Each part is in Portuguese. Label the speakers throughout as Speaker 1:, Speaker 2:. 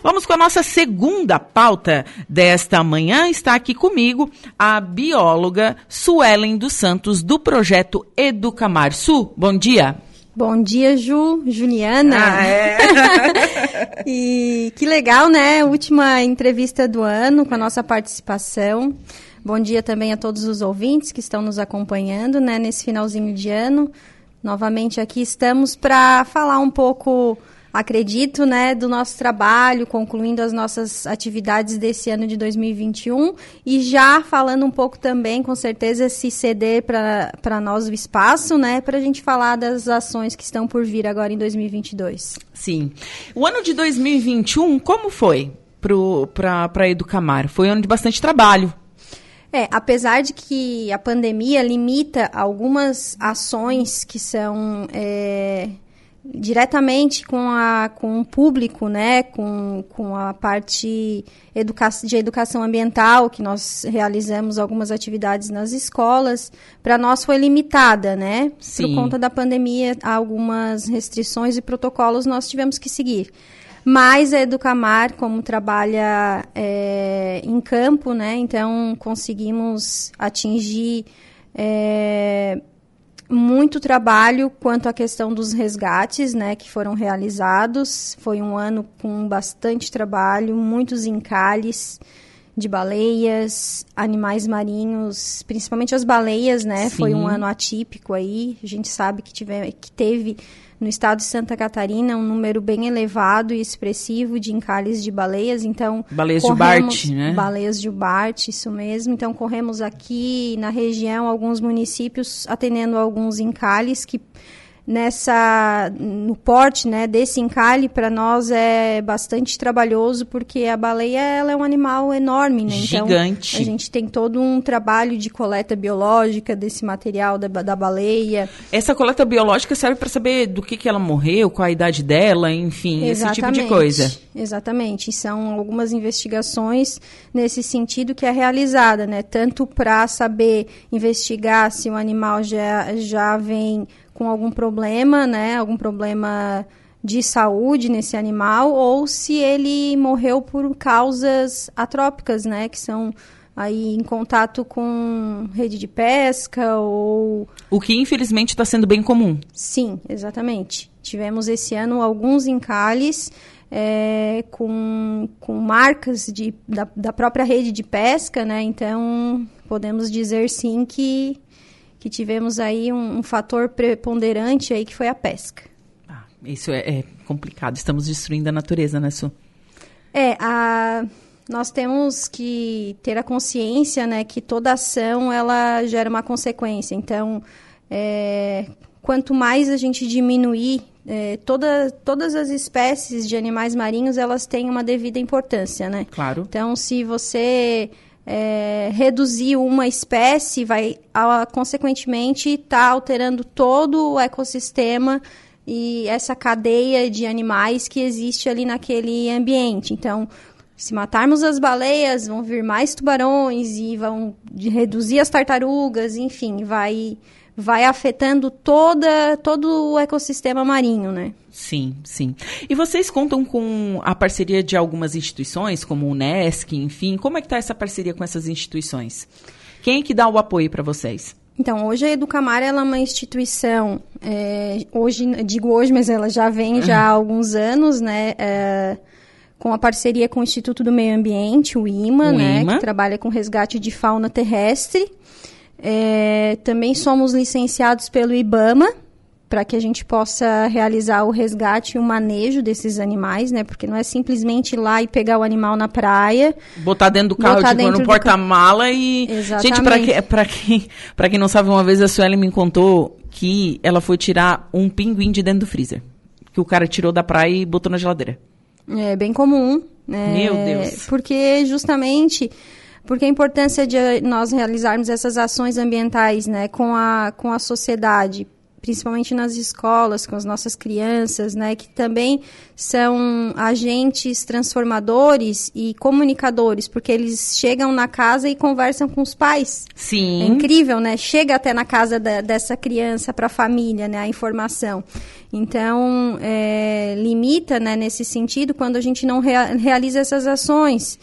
Speaker 1: Vamos com a nossa segunda pauta desta manhã. Está aqui comigo a bióloga Suelen dos Santos, do projeto Educamar. Su, bom dia.
Speaker 2: Bom dia, Ju, Juliana.
Speaker 1: Ah, é.
Speaker 2: e que legal, né? Última entrevista do ano com a nossa participação. Bom dia também a todos os ouvintes que estão nos acompanhando, né, nesse finalzinho de ano. Novamente aqui estamos para falar um pouco acredito, né, do nosso trabalho, concluindo as nossas atividades desse ano de 2021 e já falando um pouco também, com certeza, se ceder para nós o espaço, né, para a gente falar das ações que estão por vir agora em 2022.
Speaker 1: Sim. O ano de 2021, como foi para a Educamar? Foi um ano de bastante trabalho.
Speaker 2: É, apesar de que a pandemia limita algumas ações que são é, diretamente com, a, com o público, né, com, com a parte educa de educação ambiental, que nós realizamos algumas atividades nas escolas, para nós foi limitada, né? Sim. Por conta da pandemia, algumas restrições e protocolos nós tivemos que seguir. Mas a Educamar, como trabalha é, em campo, né, então conseguimos atingir... É, muito trabalho quanto à questão dos resgates, né, que foram realizados. Foi um ano com bastante trabalho, muitos encalhes de baleias, animais marinhos, principalmente as baleias, né? Sim. Foi um ano atípico aí. A gente sabe que, tive, que teve no estado de Santa Catarina um número bem elevado e expressivo de encalhes de baleias, então
Speaker 1: baleias corremos, de Bart, né?
Speaker 2: Baleias de Bart, isso mesmo. Então corremos aqui na região alguns municípios atendendo alguns encalhes que nessa no porte né desse encalhe para nós é bastante trabalhoso porque a baleia ela é um animal enorme né?
Speaker 1: Então Gigante.
Speaker 2: a gente tem todo um trabalho de coleta biológica desse material da, da baleia.
Speaker 1: Essa coleta biológica serve para saber do que que ela morreu qual a idade dela enfim
Speaker 2: exatamente,
Speaker 1: esse tipo de coisa.
Speaker 2: exatamente. São algumas investigações nesse sentido que é realizada né? Tanto para saber investigar se o animal já já vem com algum problema, né, algum problema de saúde nesse animal, ou se ele morreu por causas atrópicas, né, que são aí em contato com rede de pesca ou
Speaker 1: o que infelizmente está sendo bem comum.
Speaker 2: Sim, exatamente. Tivemos esse ano alguns encalhes é, com, com marcas de, da, da própria rede de pesca, né? Então podemos dizer sim que que tivemos aí um, um fator preponderante aí que foi a pesca.
Speaker 1: Ah, isso é, é, complicado. Estamos destruindo a natureza, né, Su?
Speaker 2: É, a, nós temos que ter a consciência, né, que toda ação ela gera uma consequência. Então, é, quanto mais a gente diminuir é, toda, todas as espécies de animais marinhos, elas têm uma devida importância, né?
Speaker 1: Claro.
Speaker 2: Então, se você é, reduzir uma espécie, vai, a, consequentemente, estar tá alterando todo o ecossistema e essa cadeia de animais que existe ali naquele ambiente. Então, se matarmos as baleias, vão vir mais tubarões e vão reduzir as tartarugas, enfim, vai vai afetando toda, todo o ecossistema marinho, né?
Speaker 1: Sim, sim. E vocês contam com a parceria de algumas instituições, como o UNESCO, enfim, como é que está essa parceria com essas instituições? Quem é que dá o apoio para vocês?
Speaker 2: Então, hoje a Educamar ela é uma instituição, é, hoje, digo hoje, mas ela já vem já há alguns anos, né? É, com a parceria com o Instituto do Meio Ambiente, o IMA, o né? IMA. Que trabalha com resgate de fauna terrestre. É, também somos licenciados pelo IBAMA para que a gente possa realizar o resgate e o manejo desses animais, né? Porque não é simplesmente ir lá e pegar o animal na praia,
Speaker 1: botar dentro do carro, tipo, no porta-mala e
Speaker 2: Exatamente.
Speaker 1: gente, para que, para quem, para quem não sabe, uma vez a Sueli me contou que ela foi tirar um pinguim de dentro do freezer, que o cara tirou da praia e botou na geladeira.
Speaker 2: É bem comum, né?
Speaker 1: Meu Deus.
Speaker 2: Porque justamente porque a importância de nós realizarmos essas ações ambientais né, com, a, com a sociedade, principalmente nas escolas, com as nossas crianças, né, que também são agentes transformadores e comunicadores, porque eles chegam na casa e conversam com os pais.
Speaker 1: Sim.
Speaker 2: É incrível, né? Chega até na casa da, dessa criança para a família, né, a informação. Então, é, limita, né, nesse sentido, quando a gente não rea realiza essas ações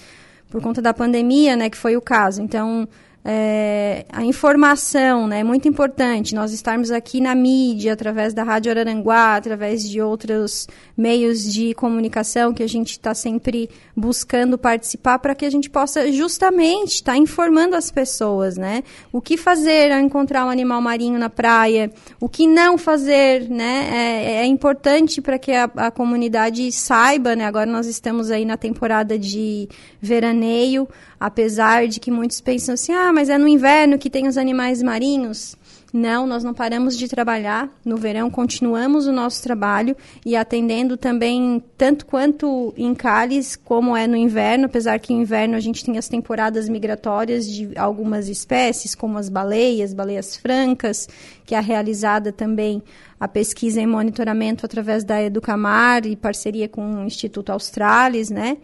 Speaker 2: por conta da pandemia, né, que foi o caso. Então, é, a informação né, é muito importante. Nós estarmos aqui na mídia, através da Rádio Araranguá, através de outros meios de comunicação que a gente está sempre buscando participar para que a gente possa justamente estar tá informando as pessoas, né? O que fazer ao encontrar um animal marinho na praia, o que não fazer, né? É, é importante para que a, a comunidade saiba, né? Agora nós estamos aí na temporada de veraneio, apesar de que muitos pensam assim, ah, mas é no inverno que tem os animais marinhos. Não, nós não paramos de trabalhar. No verão continuamos o nosso trabalho e atendendo também tanto quanto em Cales, como é no inverno, apesar que no inverno a gente tem as temporadas migratórias de algumas espécies, como as baleias, baleias francas, que é realizada também a pesquisa e monitoramento através da Educamar e parceria com o Instituto Australis, né?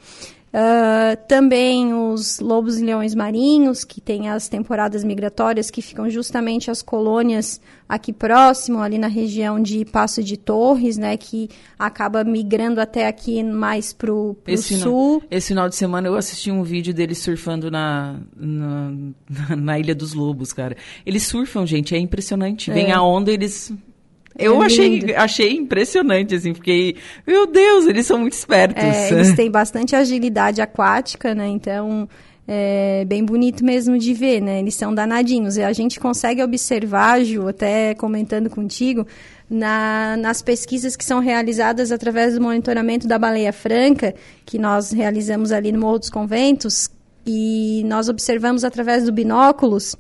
Speaker 2: Uh, também os lobos e leões marinhos, que tem as temporadas migratórias, que ficam justamente as colônias aqui próximo, ali na região de Passo de Torres, né, que acaba migrando até aqui mais pro, pro
Speaker 1: esse
Speaker 2: sul.
Speaker 1: Esse final de semana eu assisti um vídeo deles surfando na, na, na Ilha dos Lobos, cara. Eles surfam, gente, é impressionante. É. Vem a onda, eles eu é achei, achei impressionante, assim, fiquei, meu Deus, eles são muito espertos.
Speaker 2: É, eles têm bastante agilidade aquática, né? Então, é bem bonito mesmo de ver, né? Eles são danadinhos. E a gente consegue observar, Ju, até comentando contigo, na, nas pesquisas que são realizadas através do monitoramento da baleia franca, que nós realizamos ali no Morro dos Conventos, e nós observamos através do binóculos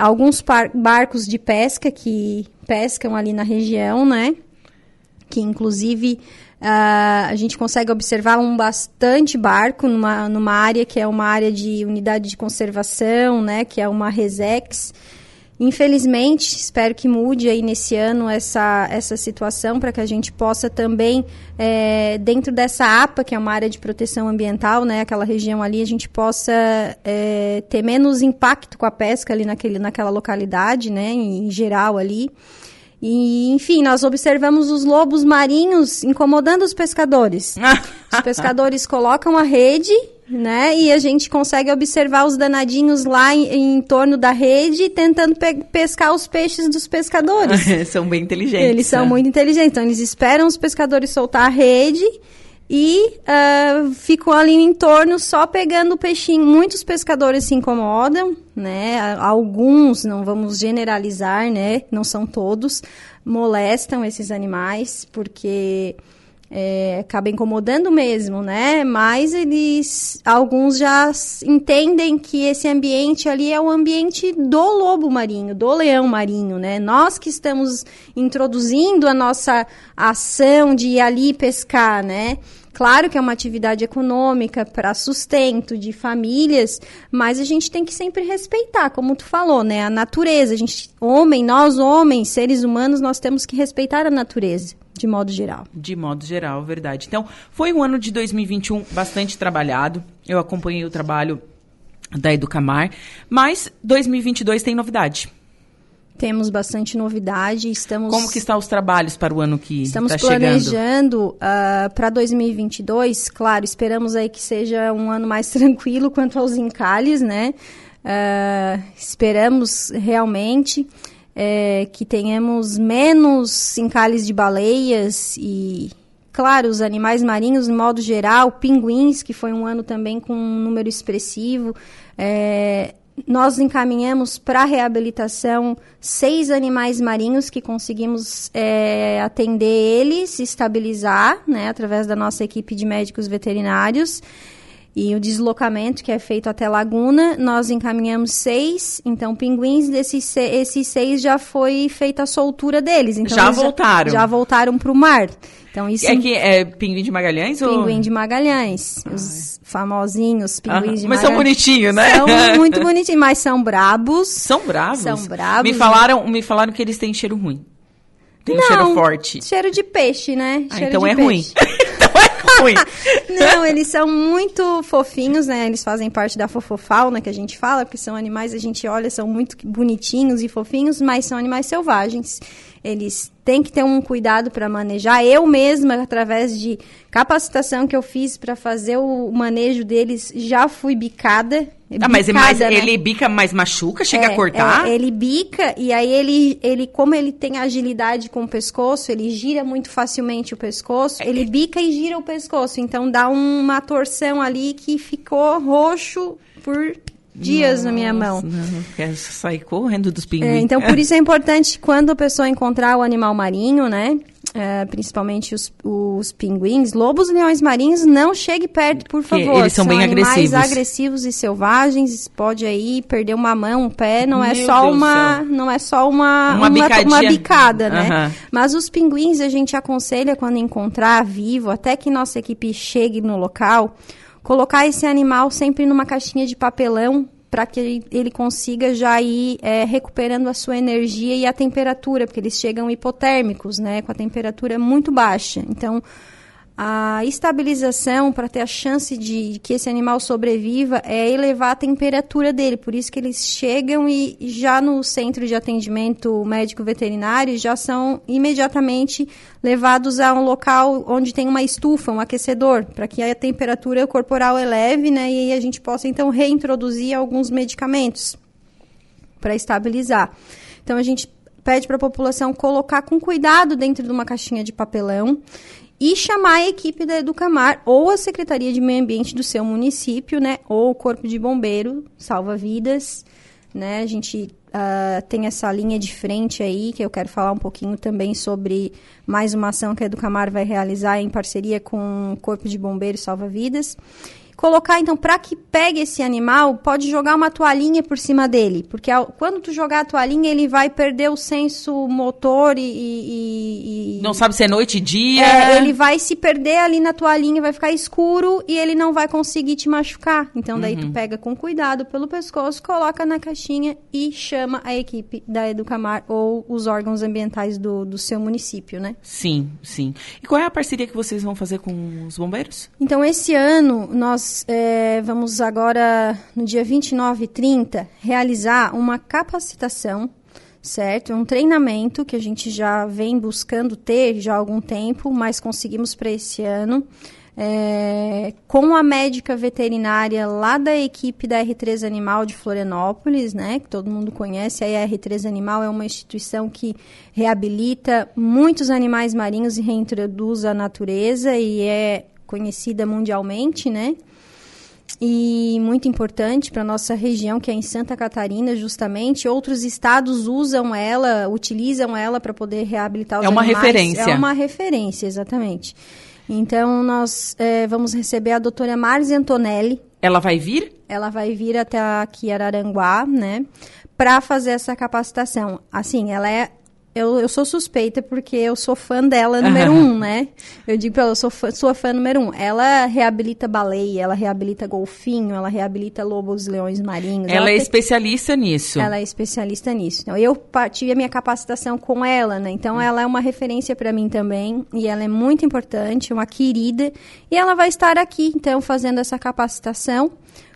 Speaker 2: alguns barcos de pesca que pescam ali na região, né? Que inclusive uh, a gente consegue observar um bastante barco numa, numa área que é uma área de unidade de conservação, né? Que é uma Resex. Infelizmente, espero que mude aí nesse ano essa, essa situação para que a gente possa também, é, dentro dessa APA, que é uma área de proteção ambiental, né, aquela região ali, a gente possa é, ter menos impacto com a pesca ali naquele, naquela localidade, né, em geral ali. E, enfim, nós observamos os lobos marinhos incomodando os pescadores. os pescadores colocam a rede né? E a gente consegue observar os danadinhos lá em, em torno da rede, tentando pe pescar os peixes dos pescadores.
Speaker 1: são bem inteligentes.
Speaker 2: Eles são né? muito inteligentes. Então, eles esperam os pescadores soltar a rede e uh, ficam ali em torno só pegando o peixinho. Muitos pescadores se incomodam, né? Alguns, não vamos generalizar, né? Não são todos, molestam esses animais porque é, acaba incomodando mesmo, né? Mas eles, alguns já entendem que esse ambiente ali é o ambiente do lobo marinho, do leão marinho, né? Nós que estamos introduzindo a nossa ação de ir ali pescar, né? Claro que é uma atividade econômica para sustento de famílias, mas a gente tem que sempre respeitar, como tu falou, né? A natureza. A gente, homem, nós homens, seres humanos, nós temos que respeitar a natureza de modo geral.
Speaker 1: De modo geral, verdade. Então, foi um ano de 2021 bastante trabalhado. Eu acompanhei o trabalho da Educamar, mas 2022 tem novidade.
Speaker 2: Temos bastante novidade, estamos...
Speaker 1: Como que estão os trabalhos para o ano que
Speaker 2: está chegando? Estamos planejando uh, para 2022, claro, esperamos aí que seja um ano mais tranquilo quanto aos encalhes, né? Uh, esperamos realmente é, que tenhamos menos encalhes de baleias e, claro, os animais marinhos, de modo geral, pinguins, que foi um ano também com um número expressivo. É, nós encaminhamos para reabilitação seis animais marinhos que conseguimos é, atender eles, estabilizar, né, através da nossa equipe de médicos veterinários. E o deslocamento que é feito até Laguna, nós encaminhamos seis. Então, pinguins, desses seis, esses seis já foi feita a soltura deles. Então,
Speaker 1: já voltaram.
Speaker 2: Já, já voltaram para o mar. Então, isso...
Speaker 1: É que é pinguim de Magalhães?
Speaker 2: Pinguim ou... de Magalhães. Ai. Os famosinhos pinguins de
Speaker 1: mas
Speaker 2: Magalhães.
Speaker 1: Mas são bonitinhos, né?
Speaker 2: São muito bonitinhos, mas são brabos.
Speaker 1: São bravos?
Speaker 2: São bravos.
Speaker 1: Me falaram, me falaram que eles têm cheiro ruim. Tem um cheiro forte.
Speaker 2: Cheiro de peixe, né?
Speaker 1: Ah,
Speaker 2: cheiro
Speaker 1: então é
Speaker 2: peixe.
Speaker 1: ruim. ruim.
Speaker 2: Não, eles são muito fofinhos, né? Eles fazem parte da fofofauna que a gente fala, porque são animais, a gente olha, são muito bonitinhos e fofinhos, mas são animais selvagens. Eles têm que ter um cuidado para manejar. Eu mesma, através de capacitação que eu fiz para fazer o manejo deles, já fui bicada.
Speaker 1: Ah, mas, mas
Speaker 2: né?
Speaker 1: ele bica, mas machuca, chega a
Speaker 2: É,
Speaker 1: cortar?
Speaker 2: é, ele bica e aí ele, ele, como ele tem agilidade com o pescoço, ele gira muito facilmente o pescoço, ele bica e gira o pescoço. Então dá uma torção ali que ficou roxo por dias na minha mão.
Speaker 1: Nossa, Não, quero sair correndo dos
Speaker 2: É,
Speaker 1: pinguins.
Speaker 2: então, por isso é importante quando a pessoa encontrar o animal marinho, né? é, principalmente os, os pinguins, lobos e leões marinhos, não chegue perto, por favor.
Speaker 1: eles são bem
Speaker 2: animais
Speaker 1: agressivos.
Speaker 2: agressivos e selvagens, pode aí perder uma mão, um pé, não é
Speaker 1: Meu
Speaker 2: só
Speaker 1: Deus
Speaker 2: uma, não é só uma
Speaker 1: Uma bicadinha.
Speaker 2: uma bicada, né?
Speaker 1: Aham.
Speaker 2: Mas os pinguins a gente aconselha quando encontrar vivo, até que nossa equipe chegue no local, colocar esse animal sempre numa caixinha de papelão para que ele, consiga já ir é, recuperando a sua energia e a temperatura, porque eles chegam hipotérmicos, né, com a temperatura muito baixa. Então, a estabilização para ter a chance de, que esse animal sobreviva é elevar a temperatura dele. Por isso que eles chegam e já no centro de atendimento médico veterinário já são imediatamente levados a um local onde tem uma estufa, um aquecedor, para que a temperatura corporal eleve, né, e a gente possa então reintroduzir alguns medicamentos para estabilizar. Então a gente pede para a população colocar com cuidado dentro de uma caixinha de papelão e chamar a equipe da Educamar ou a Secretaria de Meio Ambiente do seu município, né, ou o Corpo de Bombeiro, salva-vidas, né? A gente ah, tem essa linha de frente aí que eu quero falar um pouquinho também sobre mais uma ação que a Educamar vai realizar em parceria com o Corpo de Bombeiros salva-vidas colocar então para que pegue esse animal pode jogar uma toalhinha por cima dele porque ao- quando tu jogar a toalhinha ele vai perder o senso motor e, e- e-
Speaker 1: Não sabe se é noite e dia.
Speaker 2: é, ele vai se perder ali na toalhinha vai ficar escuro e ele não vai conseguir te machucar então daí
Speaker 1: Uhum.
Speaker 2: tu pega com cuidado pelo pescoço coloca na caixinha e chama a equipe da Educamar ou os órgãos ambientais do, do seu município né
Speaker 1: Sim, sim. E qual é a parceria que vocês vão fazer com os bombeiros?
Speaker 2: Então, esse ano, nós eh, vamos agora, no dia 29 e 30, realizar uma capacitação, certo? Um treinamento que a gente já vem buscando ter já há algum tempo, mas conseguimos para esse ano. eh, com a médica veterinária lá da equipe da R3 Animal de Florianópolis, né, que todo mundo conhece, a R3 Animal é uma instituição que reabilita muitos animais marinhos e reintroduz à natureza e é conhecida mundialmente, né? E muito importante para nossa região, que é em Santa Catarina, justamente. Outros estados usam ela, utilizam ela para poder reabilitar os
Speaker 1: É uma
Speaker 2: animais.
Speaker 1: referência.
Speaker 2: É uma referência, exatamente. Então, nós eh, vamos receber a doutora Marzi Antonelli,
Speaker 1: Ela vai vir?
Speaker 2: ela vai vir até aqui Araranguá, né, para fazer essa capacitação. Assim, ela é eu, eu sou suspeita porque eu sou fã dela número um, né? Eu digo pra ela, eu sou fã, sua fã número um. Ela reabilita baleia, ela reabilita golfinho, ela reabilita lobos leões marinhos.
Speaker 1: Ela, é
Speaker 2: tem-
Speaker 1: especialista nisso.
Speaker 2: ela é especialista nisso. Então, eu tive a minha capacitação com ela, né? Então, ela é uma referência para mim também. E ela é muito importante, uma querida. E ela vai estar aqui, então, fazendo essa capacitação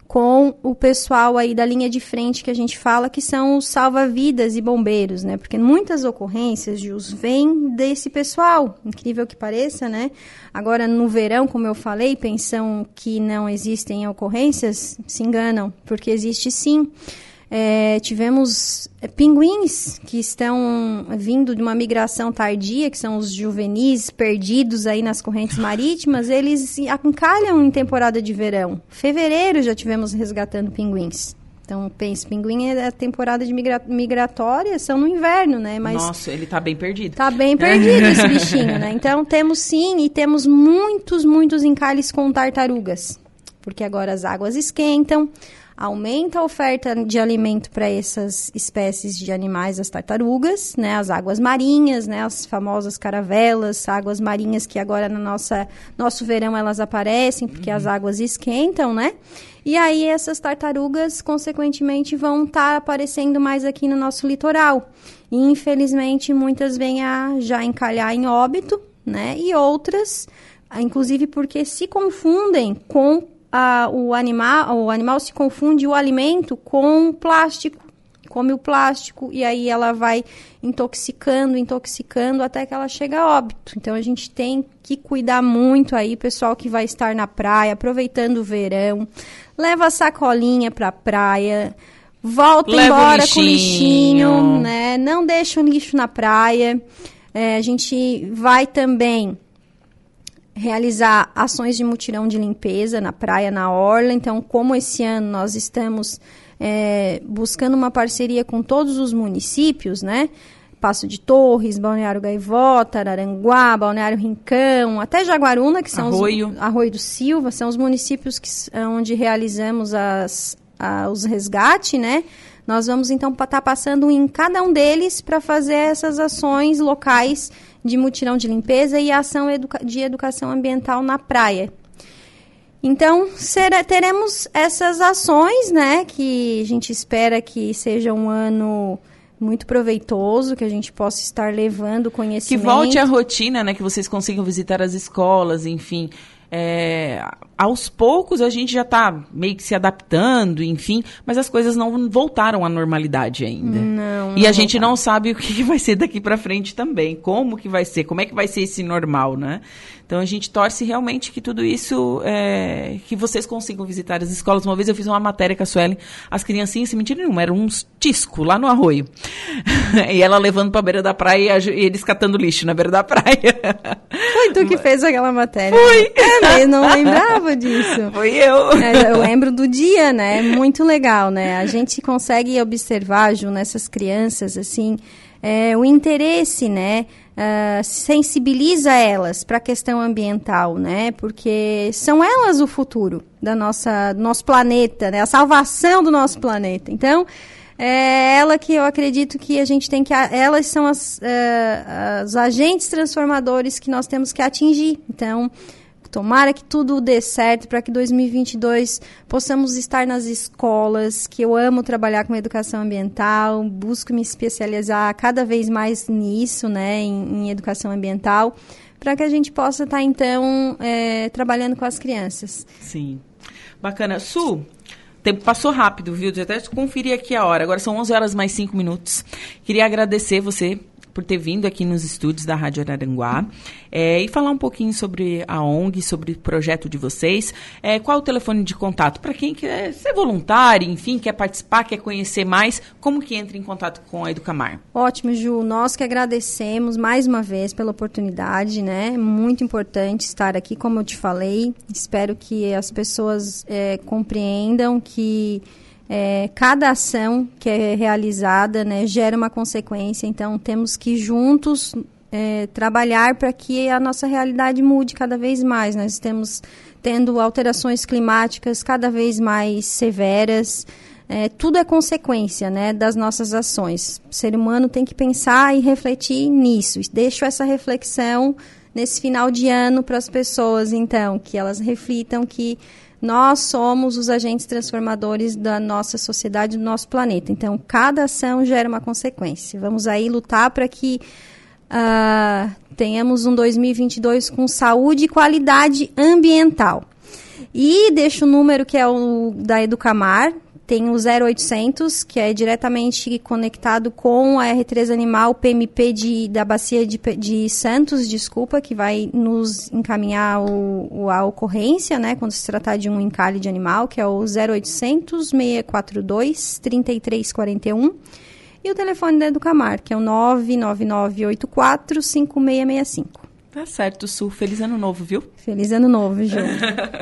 Speaker 2: com o pessoal aí da linha de frente que a gente fala, que são os salva-vidas e bombeiros, né? Porque muitas ocorrências, Jus, vêm desse pessoal, incrível que pareça, né? Agora, no verão, como eu falei, pensam que não existem ocorrências, se enganam, porque existe sim. É, tivemos é, pinguins que estão vindo de uma migração tardia, que são os juvenis perdidos aí nas correntes marítimas, eles encalham em temporada de verão. Fevereiro já tivemos resgatando pinguins. Então, pense, pinguim é a temporada de migra migratória, são no inverno, né? Mas
Speaker 1: Nossa, ele tá bem perdido.
Speaker 2: Tá bem perdido esse bichinho, né? Então temos sim e temos muitos, muitos encalhes com tartarugas. Porque agora as águas esquentam, aumenta a oferta de alimento para essas espécies de animais, as tartarugas, né, as águas marinhas, né, as famosas caravelas, águas marinhas que agora no nossa, nosso verão elas aparecem porque uhum. as águas esquentam, né? E aí essas tartarugas, consequentemente, vão estar tá aparecendo mais aqui no nosso litoral. E, infelizmente, muitas vêm a já encalhar em óbito, né? E outras, inclusive porque se confundem com o animal, o animal se confunde o alimento com plástico, come o plástico e aí ela vai intoxicando, intoxicando até que ela chega a óbito. Então a gente tem que cuidar muito aí, pessoal que vai estar na praia, aproveitando o verão, leva a sacolinha para a praia, volta leva embora lixinho. com lixinho, né? Não deixa o lixo na praia. É, a gente vai também realizar ações de mutirão de limpeza na praia, na orla. Então, como esse ano nós estamos é, buscando uma parceria com todos os municípios, né? Passo de Torres, Balneário Gaivota, Araranguá, Balneário Rincão, até Jaguaruna, que são
Speaker 1: Arroio.
Speaker 2: os Arroio do Silva, são os municípios que, onde realizamos as, a, os resgates, né? Nós vamos então estar tá passando em cada um deles para fazer essas ações locais de mutirão de limpeza e ação de educação ambiental na praia. Então, será, teremos essas ações, né, que a gente espera que seja um ano muito proveitoso, que a gente possa estar levando conhecimento.
Speaker 1: Que volte à rotina, né, que vocês consigam visitar as escolas, enfim. É, aos poucos a gente já está meio que se adaptando, enfim, mas as coisas não voltaram à normalidade ainda.
Speaker 2: Não,
Speaker 1: e a gente não sabe o que vai ser daqui para frente também, como que vai ser, como é que vai ser esse normal, né? Então a gente torce realmente que tudo isso, é, que vocês consigam visitar as escolas. Uma vez eu fiz uma matéria com a Suelen, as criancinhas, se mentira nenhuma, eram uns tisco lá no arroio. e ela levando para a beira da praia e eles catando lixo na beira da praia.
Speaker 2: Foi tu que fez aquela matéria.
Speaker 1: Foi!
Speaker 2: É, eu não lembrava disso.
Speaker 1: Foi eu.
Speaker 2: É, eu lembro do dia, né? Muito legal, né? A gente consegue observar, Ju, nessas crianças, assim, é, o interesse, né? Uh, sensibiliza elas para a questão ambiental, né? Porque são elas o futuro da nossa, do nosso planeta, né? A salvação do nosso planeta. Então, é ela que eu acredito que a gente tem que. Elas são as, uh, os agentes transformadores que nós temos que atingir. Então, Tomara que tudo dê certo para que 2022 possamos estar nas escolas, que eu amo trabalhar com educação ambiental, busco me especializar cada vez mais nisso, né, em, em educação ambiental, para que a gente possa estar, tá, então, é, trabalhando com as crianças.
Speaker 1: Sim. Bacana. Su, tempo passou rápido, viu? Eu até conferir aqui a hora. Agora são 11 horas mais 5 minutos. Queria agradecer você por ter vindo aqui nos estúdios da Rádio Araranguá é, e falar um pouquinho sobre a ONG, sobre o projeto de vocês. É, qual é o telefone de contato? Para quem quer ser voluntário, enfim, quer participar, quer conhecer mais, como que entra em contato com a Educamar?
Speaker 2: Ótimo, Ju. Nós que agradecemos mais uma vez pela oportunidade, né? Muito importante estar aqui, como eu te falei. Espero que as pessoas é, compreendam que é, cada ação que é realizada né, gera uma consequência, então temos que juntos é, trabalhar para que a nossa realidade mude cada vez mais. Nós estamos tendo alterações climáticas cada vez mais severas. É, tudo é consequência né, das nossas ações. O ser humano tem que pensar e refletir nisso. Deixo essa reflexão nesse final de ano para as pessoas, então, que elas reflitam que nós somos os agentes transformadores da nossa sociedade, do nosso planeta. Então, cada ação gera uma consequência. Vamos aí lutar para que uh, tenhamos um 2022 com saúde e qualidade ambiental. E deixo o número que é o da Educamar, tem o 0800, que é diretamente conectado com a R3 Animal PMP de, da Bacia de, de Santos, desculpa, que vai nos encaminhar o, o, a ocorrência, né, quando se tratar de um encalhe de animal, que é o 0800 642 3341. E o telefone da Educamar, que é o 99984 5665.
Speaker 1: Tá certo, Su. Feliz ano novo, viu?
Speaker 2: Feliz ano novo, Ju.